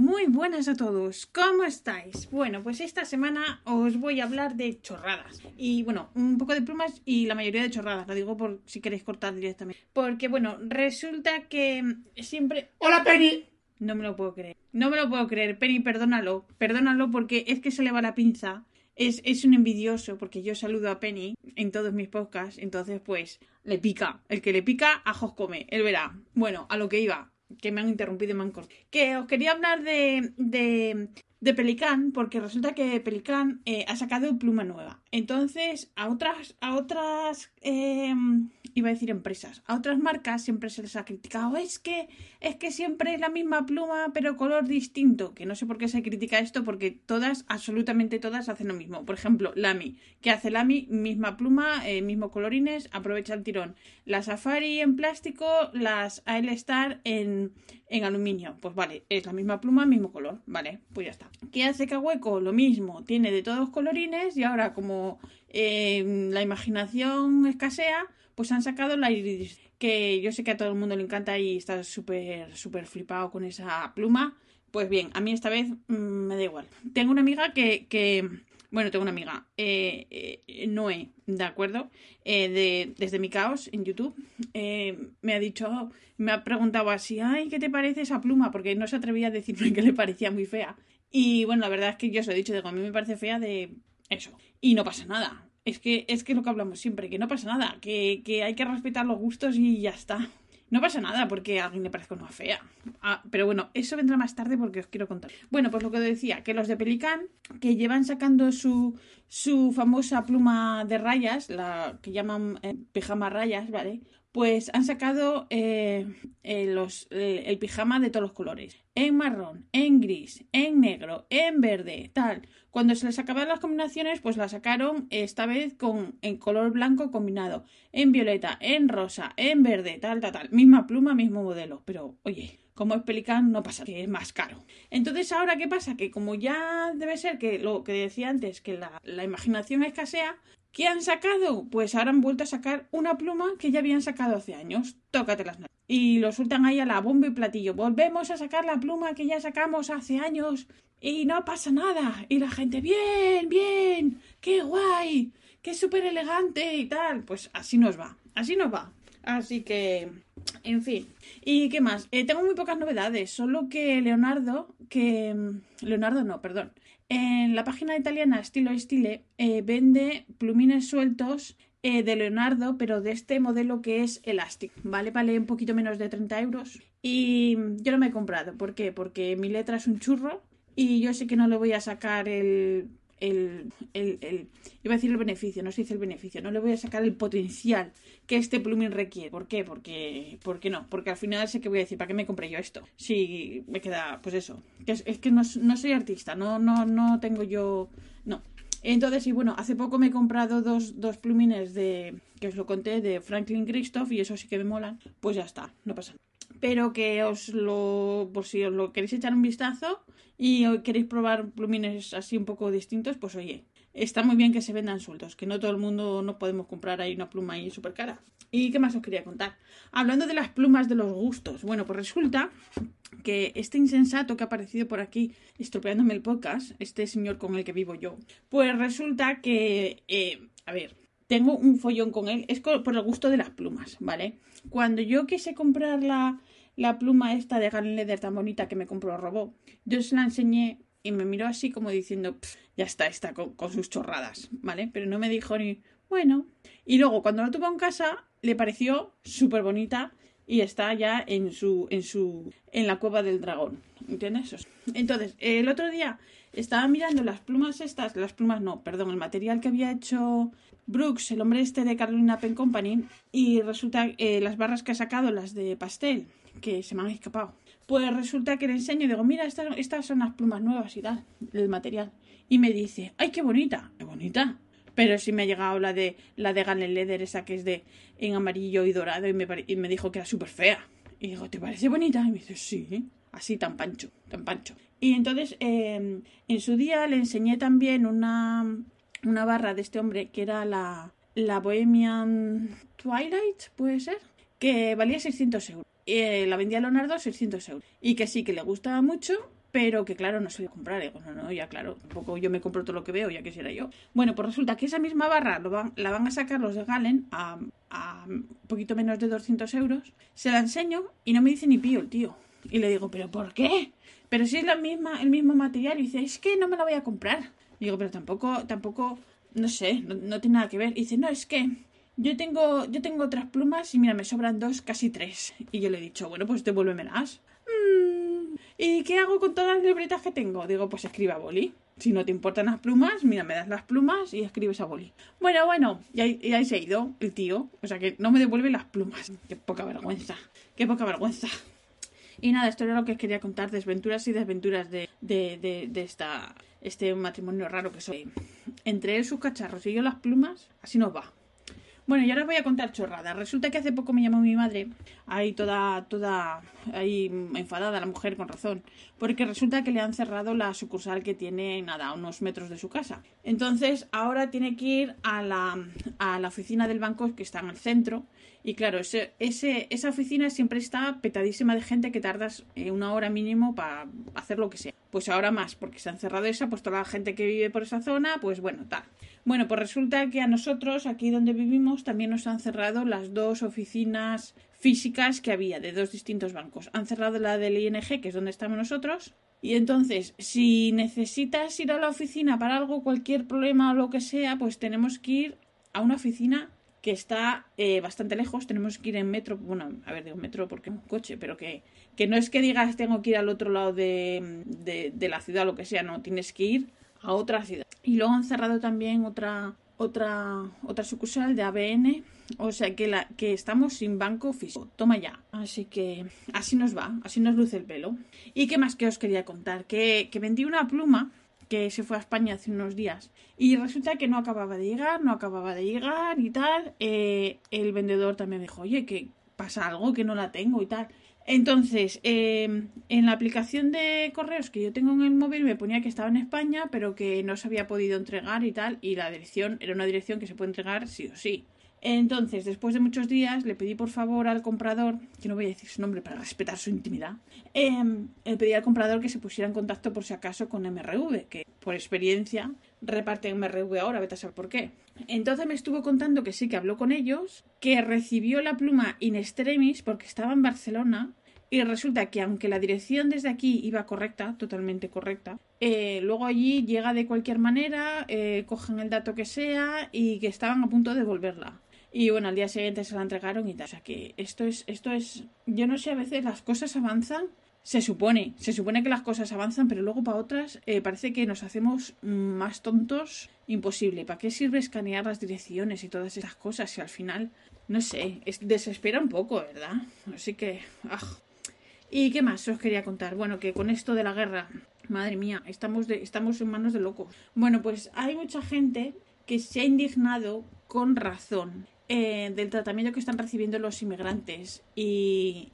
Muy buenas a todos, ¿cómo estáis? Bueno, pues esta semana os voy a hablar de chorradas. Y bueno, un poco de plumas y la mayoría de chorradas, lo digo por si queréis cortar directamente. Porque bueno, resulta que siempre... ¡Hola, Penny! No me lo puedo creer. No me lo puedo creer. Penny, perdónalo. Perdónalo porque es que se le va la pinza. Es, es, un envidioso porque yo saludo a Penny en todos mis podcasts, entonces pues le pica. El que le pica, ajos come, él verá. Bueno, a lo que iba que me han interrumpido y me han cortado. Que os quería hablar de, de, Pelican, porque resulta que Pelican eh, ha sacado pluma nueva. Entonces, a otras, a otras eh, iba a decir empresas, a otras marcas siempre se les ha criticado, es que es que siempre es la misma pluma pero color distinto, que no sé por qué se critica esto porque todas, absolutamente todas hacen lo mismo. Por ejemplo, Lamy, que hace Lamy, misma pluma, eh, mismo colorines, aprovecha el tirón. La Safari en plástico, las AL Star en, en aluminio. Pues vale, es la misma pluma, mismo color, vale, pues ya está. ¿Qué hace Cahueco? Lo mismo, tiene de todos colorines y ahora como eh, la imaginación escasea, pues han sacado la iris, que yo sé que a todo el mundo le encanta y está súper, súper flipado con esa pluma. Pues bien, a mí esta vez mmm, me da igual. Tengo una amiga que, que bueno, tengo una amiga, eh, eh, Noé, ¿de acuerdo? Eh, de, desde mi caos en YouTube, eh, me ha dicho, me ha preguntado así, ay, ¿qué te parece esa pluma? Porque no se atrevía a decirme que le parecía muy fea. Y bueno, la verdad es que yo os he dicho, digo, a mí me parece fea de eso. Y no pasa nada. Es que es que lo que hablamos siempre, que no pasa nada, que, que hay que respetar los gustos y ya está. No pasa nada porque a alguien le parezca una fea. Ah, pero bueno, eso vendrá más tarde porque os quiero contar. Bueno, pues lo que decía, que los de Pelican, que llevan sacando su, su famosa pluma de rayas, la que llaman eh, pijama rayas, ¿vale? Pues han sacado eh, eh, los, eh, el pijama de todos los colores. En marrón, en gris, en negro, en verde, tal. Cuando se les acabaron las combinaciones, pues la sacaron esta vez con en color blanco combinado. En violeta, en rosa, en verde, tal, tal, tal. Misma pluma, mismo modelo. Pero, oye, como es Pelican no pasa, que es más caro. Entonces, ahora, ¿qué pasa? Que como ya debe ser que lo que decía antes, que la, la imaginación escasea, ¿Qué han sacado? Pues ahora han vuelto a sacar una pluma que ya habían sacado hace años. Tócatelas. Y lo sueltan ahí a la bomba y platillo. Volvemos a sacar la pluma que ya sacamos hace años y no pasa nada. Y la gente, bien, bien, qué guay, qué súper elegante y tal. Pues así nos va, así nos va. Así que, en fin. ¿Y qué más? Eh, tengo muy pocas novedades, solo que Leonardo, que... Leonardo no, perdón. En la página italiana Estilo Stile eh, vende plumines sueltos eh, de Leonardo, pero de este modelo que es Elastic, ¿vale? Vale un poquito menos de 30 euros. Y yo no me he comprado. ¿Por qué? Porque mi letra es un churro y yo sé que no le voy a sacar el el, el, el, iba a decir el beneficio, no se dice el beneficio, no le voy a sacar el potencial que este plumín requiere. ¿Por qué? Porque, ¿por qué no? Porque al final sé que voy a decir, ¿para qué me compré yo esto? Si me queda, pues eso, es que no, no, soy artista, no, no, no tengo yo, no. Entonces, y bueno, hace poco me he comprado dos, dos plumines de, que os lo conté, de Franklin Christoph y eso sí que me molan, pues ya está, no pasa nada pero que os lo, por si os lo queréis echar un vistazo y queréis probar plumines así un poco distintos, pues oye, está muy bien que se vendan sueltos, que no todo el mundo no podemos comprar ahí una pluma ahí súper cara. ¿Y qué más os quería contar? Hablando de las plumas de los gustos, bueno, pues resulta que este insensato que ha aparecido por aquí estropeándome el podcast, este señor con el que vivo yo, pues resulta que, eh, a ver, tengo un follón con él, es por el gusto de las plumas, ¿vale? Cuando yo quise comprar la, la pluma esta de Galen Leather tan bonita que me compró Robó, yo se la enseñé y me miró así como diciendo, ya está, está con, con, sus chorradas, ¿vale? Pero no me dijo ni, bueno. Y luego cuando la tuvo en casa, le pareció súper bonita y está ya en su, en su, en la cueva del dragón, Entonces, el otro día estaba mirando las plumas estas, las plumas no, perdón, el material que había hecho Brooks, el hombre este de Carolina Pen Company, y resulta eh, las barras que ha sacado, las de pastel, que se me han escapado. Pues resulta que le enseño y digo, mira, estas, estas son las plumas nuevas y tal, el material. Y me dice, ¡ay, qué bonita! ¡Qué bonita! Pero sí me ha llegado la de la de Galen Leather, esa que es de en amarillo y dorado, y me, y me dijo que era súper fea. Y digo, ¿te parece bonita? Y me dice, sí, así tan pancho, tan pancho. Y entonces, eh, en su día le enseñé también una, una barra de este hombre que era la, la Bohemian Twilight, puede ser, que valía 600 euros. Eh, la vendía Leonardo a 600 euros. Y que sí, que le gustaba mucho pero que claro, no se a comprar. Digo, no, no, ya claro, tampoco yo me compro todo lo que veo, ya quisiera yo. Bueno, pues resulta que esa misma barra lo van, la van a sacar los de Galen a, a un poquito menos de 200 euros. Se la enseño y no me dice ni pío el tío. Y le digo, ¿pero por qué? Pero si es la misma, el mismo material. Y dice, es que no me la voy a comprar. digo, pero tampoco, tampoco, no sé, no, no tiene nada que ver. Y dice, no, es que yo tengo, yo tengo otras plumas y mira, me sobran dos, casi tres. Y yo le he dicho, bueno, pues devuélvemelas. Mm, ¿Y qué hago con todas las libretas que tengo? Digo, pues escriba boli. Si no te importan las plumas, mira, me das las plumas y escribes a boli. Bueno, bueno, y ahí, y ahí se ha ido el tío. O sea que no me devuelve las plumas. Qué poca vergüenza. Qué poca vergüenza. Y nada, esto era lo que quería contar, desventuras y desventuras de, de, de, de esta, este matrimonio raro que soy. Entre él sus cacharros y yo las plumas, así nos va. Bueno, y ahora os voy a contar chorradas. Resulta que hace poco me llamó mi madre, ahí toda, toda, ahí enfadada la mujer con razón, porque resulta que le han cerrado la sucursal que tiene, nada, a unos metros de su casa. Entonces, ahora tiene que ir a la, a la oficina del banco que está en el centro, y claro, ese, ese, esa oficina siempre está petadísima de gente que tardas eh, una hora mínimo para hacer lo que sea. Pues ahora más, porque se han cerrado esa, pues toda la gente que vive por esa zona, pues bueno, tal. Bueno, pues resulta que a nosotros, aquí donde vivimos, también nos han cerrado las dos oficinas físicas que había de dos distintos bancos. Han cerrado la del ING, que es donde estamos nosotros. Y entonces, si necesitas ir a la oficina para algo, cualquier problema o lo que sea, pues tenemos que ir a una oficina que está eh, bastante lejos, tenemos que ir en metro, bueno, a ver, digo metro porque es un coche, pero que, que no es que digas tengo que ir al otro lado de, de, de la ciudad lo que sea, no, tienes que ir a otra ciudad. Y luego han cerrado también otra otra otra sucursal de ABN, o sea que la que estamos sin banco físico. Toma ya. Así que así nos va, así nos luce el pelo. ¿Y qué más que os quería contar? Que, que vendí una pluma que se fue a España hace unos días y resulta que no acababa de llegar, no acababa de llegar y tal. Eh, el vendedor también dijo, oye, que pasa algo que no la tengo y tal. Entonces, eh, en la aplicación de correos que yo tengo en el móvil me ponía que estaba en España, pero que no se había podido entregar y tal, y la dirección era una dirección que se puede entregar sí o sí. Entonces, después de muchos días, le pedí por favor al comprador, que no voy a decir su nombre para respetar su intimidad, eh, le pedí al comprador que se pusiera en contacto por si acaso con MRV, que por experiencia reparten MRV ahora, vete a saber por qué. Entonces me estuvo contando que sí que habló con ellos, que recibió la pluma in extremis porque estaba en Barcelona y resulta que aunque la dirección desde aquí iba correcta, totalmente correcta, eh, luego allí llega de cualquier manera, eh, cogen el dato que sea y que estaban a punto de devolverla. Y bueno, al día siguiente se la entregaron y tal. O sea que esto es, esto es, yo no sé, a veces las cosas avanzan, se supone, se supone que las cosas avanzan, pero luego para otras eh, parece que nos hacemos más tontos, imposible. ¿Para qué sirve escanear las direcciones y todas esas cosas si al final, no sé, es, desespera un poco, ¿verdad? Así que, ah. ¿Y qué más os quería contar? Bueno, que con esto de la guerra, madre mía, estamos, de, estamos en manos de locos. Bueno, pues hay mucha gente que se ha indignado con razón eh, del tratamiento que están recibiendo los inmigrantes y,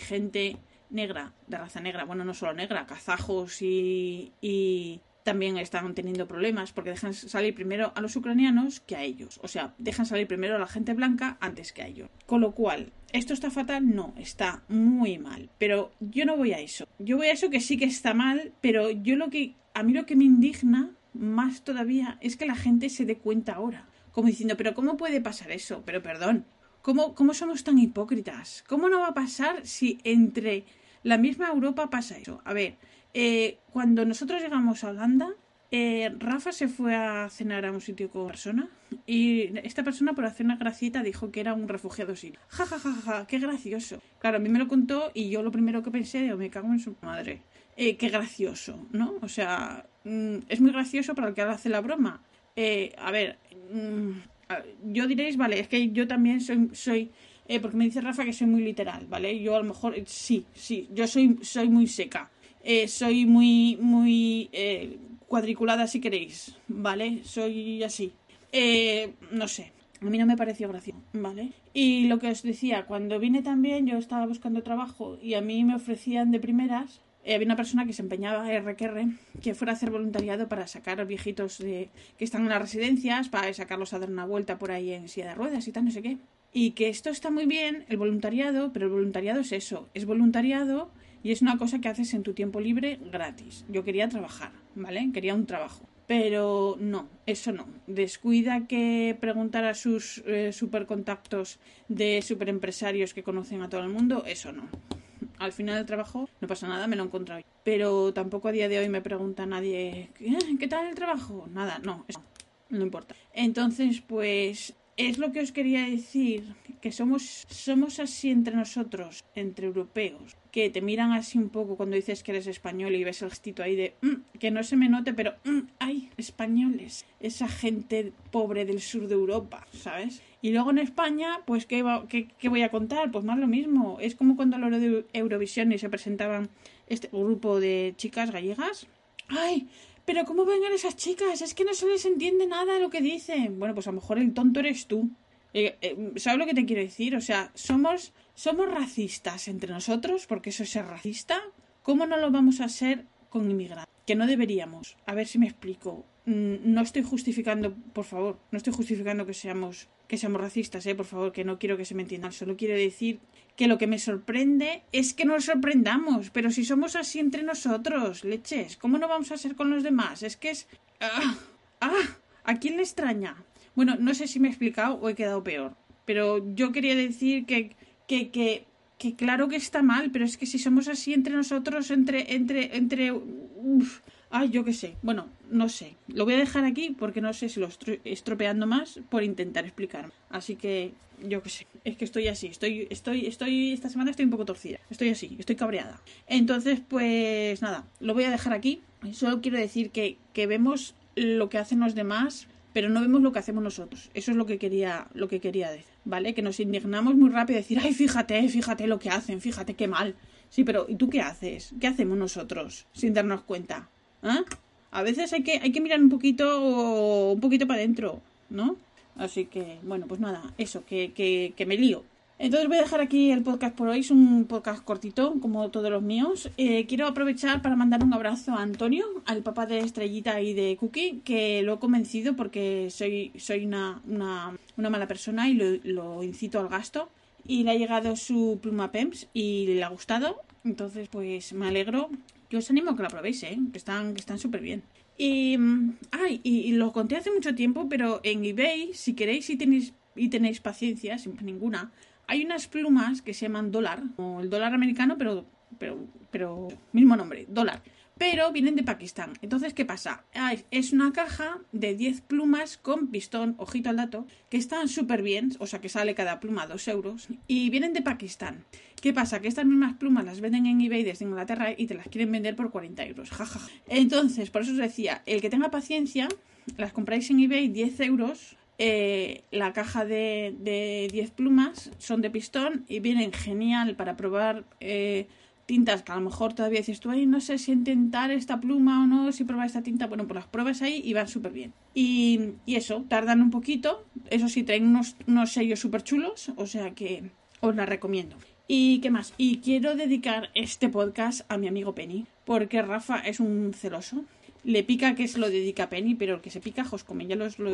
gente negra, de raza negra, bueno, no solo negra, kazajos y, y también están teniendo problemas porque dejan salir primero a los ucranianos que a ellos. O sea, dejan salir primero a la gente blanca antes que a ellos. Con lo cual, ¿esto está fatal? No, está muy mal. Pero yo no voy a eso. Yo voy a eso que sí que está mal, pero yo lo que. A mí lo que me indigna más todavía es que la gente se dé cuenta ahora. Como diciendo, pero ¿cómo puede pasar eso? Pero perdón, ¿cómo, cómo somos tan hipócritas? ¿Cómo no va a pasar si entre la misma Europa pasa eso? A ver, eh, cuando nosotros llegamos a Holanda, eh, Rafa se fue a cenar a un sitio con una persona y esta persona por hacer una gracieta dijo que era un refugiado sirio. Ja, ja, ja, ja, qué gracioso. Claro, a mí me lo contó y yo lo primero que pensé, digo, me cago en su madre. Eh, qué gracioso, ¿no? O sea, mm, es muy gracioso para el que hace la broma. Eh, a ver, mm, yo diréis, vale, es que yo también soy, soy eh, porque me dice Rafa que soy muy literal, ¿vale? Yo a lo mejor, sí, sí, yo soy, soy muy seca. Eh, soy muy, muy eh, cuadriculada si queréis, ¿vale? Soy así. Eh, no sé, a mí no me pareció gracioso, ¿vale? Y lo que os decía, cuando vine también yo estaba buscando trabajo y a mí me ofrecían de primeras, eh, había una persona que se empeñaba RQR que fuera a hacer voluntariado para sacar viejitos de, que están en las residencias, para sacarlos a dar una vuelta por ahí en silla de ruedas y tal, no sé qué. Y que esto está muy bien, el voluntariado, pero el voluntariado es eso, es voluntariado Y es una cosa que haces en tu tiempo libre gratis. Yo quería trabajar, ¿vale? Quería un trabajo. Pero no, eso no. Descuida que preguntar a sus eh, supercontactos de superempresarios que conocen a todo el mundo, eso no. Al final del trabajo no pasa nada, me lo he encontrado. Pero tampoco a día de hoy me pregunta nadie, ¿qué tal el trabajo? Nada, no, eso no, importa. Entonces, pues es lo que os quería decir, que somos, somos así entre nosotros, entre europeos, que te miran así un poco cuando dices que eres español y ves el gestito ahí de mm", que no se me note, pero mm, hay españoles, esa gente pobre del sur de Europa, ¿sabes? Y luego en España, pues ¿qué, qué, voy a contar? Pues más lo mismo. Es como cuando lo de Eurovisión y se presentaban este grupo de chicas gallegas. ¡Ay! Pero ¿cómo vengan esas chicas? Es que no se les entiende nada de lo que dicen. Bueno, pues a lo mejor el tonto eres tú. Eh, eh, ¿Sabes lo que te quiero decir? O sea, somos, somos racistas entre nosotros, porque eso es ser racista. ¿Cómo no lo vamos a ser con inmigrantes? Que no deberíamos. A ver si me explico. Mm, no estoy justificando, por favor, no estoy justificando que seamos que seamos racistas, eh, por favor, que no quiero que se me entiendan. Solo quiero decir que lo que me sorprende es que nos sorprendamos, pero si somos así entre nosotros, leches, ¿cómo no vamos a ser con los demás? Es que es... ¡Ah! ¡Ah! ¿A quién le extraña? Bueno, no sé si me he explicado o he quedado peor, pero yo quería decir que, que, que, que claro que está mal, pero es que si somos así entre nosotros, entre, entre, entre... Ay, yo qué sé. Bueno, no sé. Lo voy a dejar aquí porque no sé si lo estoy estropeando más por intentar explicarme. Así que yo qué sé. Es que estoy así. Estoy, estoy, estoy, esta semana estoy un poco torcida. Estoy así, estoy cabreada. Entonces, pues nada, lo voy a dejar aquí. Solo quiero decir que, que vemos lo que hacen los demás, pero no vemos lo que hacemos nosotros. Eso es lo que quería, lo que quería decir. ¿Vale? Que nos indignamos muy rápido y decir, ay, fíjate, fíjate lo que hacen, fíjate qué mal. Sí, pero ¿y tú qué haces? ¿Qué hacemos nosotros sin darnos cuenta? ¿Ah? A veces hay que, hay que mirar un poquito, un poquito para adentro, ¿no? Así que, bueno, pues nada, eso, que, que, que me lío. Entonces voy a dejar aquí el podcast por hoy, es un podcast cortito, como todos los míos. Eh, quiero aprovechar para mandar un abrazo a Antonio, al papá de Estrellita y de Cookie, que lo he convencido porque soy, soy una, una, mala persona y lo, lo, incito al gasto. Y le ha llegado su pluma PEMS y le ha gustado. Entonces, pues me alegro yo os animo a que la probéis, ¿eh? que están que están súper bien. Y, ay, y, lo conté hace mucho tiempo, pero en eBay, si queréis y tenéis, y tenéis paciencia, sin ninguna, hay unas plumas que se llaman dólar, o el dólar americano, pero, pero, pero, mismo nombre, dólar pero vienen de Pakistán. Entonces, ¿qué pasa? Es una caja de 10 plumas con pistón, ojito al dato, que están súper bien, o sea que sale cada pluma 2 euros, y vienen de Pakistán. ¿Qué pasa? Que estas mismas plumas las venden en eBay desde Inglaterra y te las quieren vender por 40 euros. Jaja. Entonces, por eso os decía, el que tenga paciencia, las compráis en eBay 10 euros. Eh, la caja de, de 10 plumas son de pistón y vienen genial para probar eh, tintas que a lo mejor todavía dices tú, ay, no sé si intentar esta pluma o no, si probar esta tinta, bueno, pues las pruebas ahí y van súper bien. Y, y, eso, tardan un poquito, eso sí, traen unos, unos sellos súper chulos, o sea que os la recomiendo. ¿Y qué más? Y quiero dedicar este podcast a mi amigo Penny, porque Rafa es un celoso. Le pica que se lo dedica a Penny, pero el que se pica, jos come, ya los lo...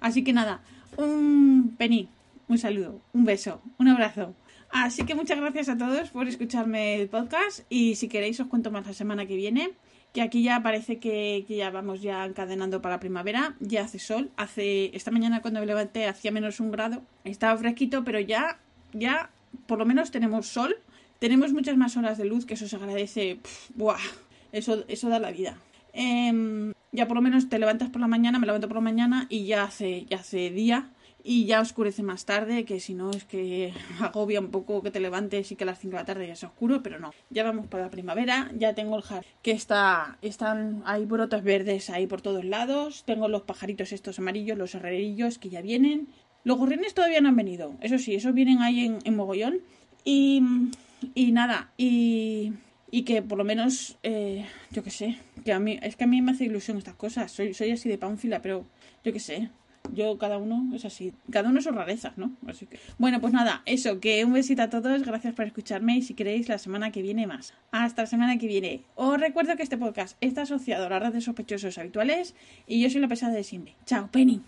Así que nada, un Penny, un saludo, un beso, un abrazo. Así que muchas gracias a todos por escucharme el podcast y si queréis os cuento más la semana que viene, que aquí ya parece que, ya vamos ya encadenando para primavera, ya hace sol, hace esta mañana cuando me levanté hacía menos un grado, estaba fresquito, pero ya, ya por lo menos tenemos sol, tenemos muchas más horas de luz que eso se agradece, buah, eso, eso da la vida. Em, ya por lo menos te levantas por la mañana, me levanto por la mañana y ya hace, ya hace día y ya oscurece más tarde, que si no es que agobia un poco que te levantes y que a las 5 de la tarde ya sea oscuro, pero no. Ya vamos para la primavera, ya tengo el jardín que está, están, hay brotes verdes ahí por todos lados, tengo los pajaritos estos amarillos, los herrerillos que ya vienen. Los gorriones todavía no han venido, eso sí, esos vienen ahí en, mogollón. Y, y nada, y, y que por lo menos, eh, yo qué sé, que a mí, es que a mí me hace ilusión estas cosas, soy, soy así de pánfila, pero yo qué sé, yo cada uno es así, cada uno sus rarezas, ¿no? Así que, bueno, pues nada, eso, que un besito a todos, gracias por escucharme y si queréis la semana que viene más. Hasta la semana que viene. Os recuerdo que este podcast está asociado a las redes sospechosos habituales y yo soy la pesada de siempre. Chao, Penny.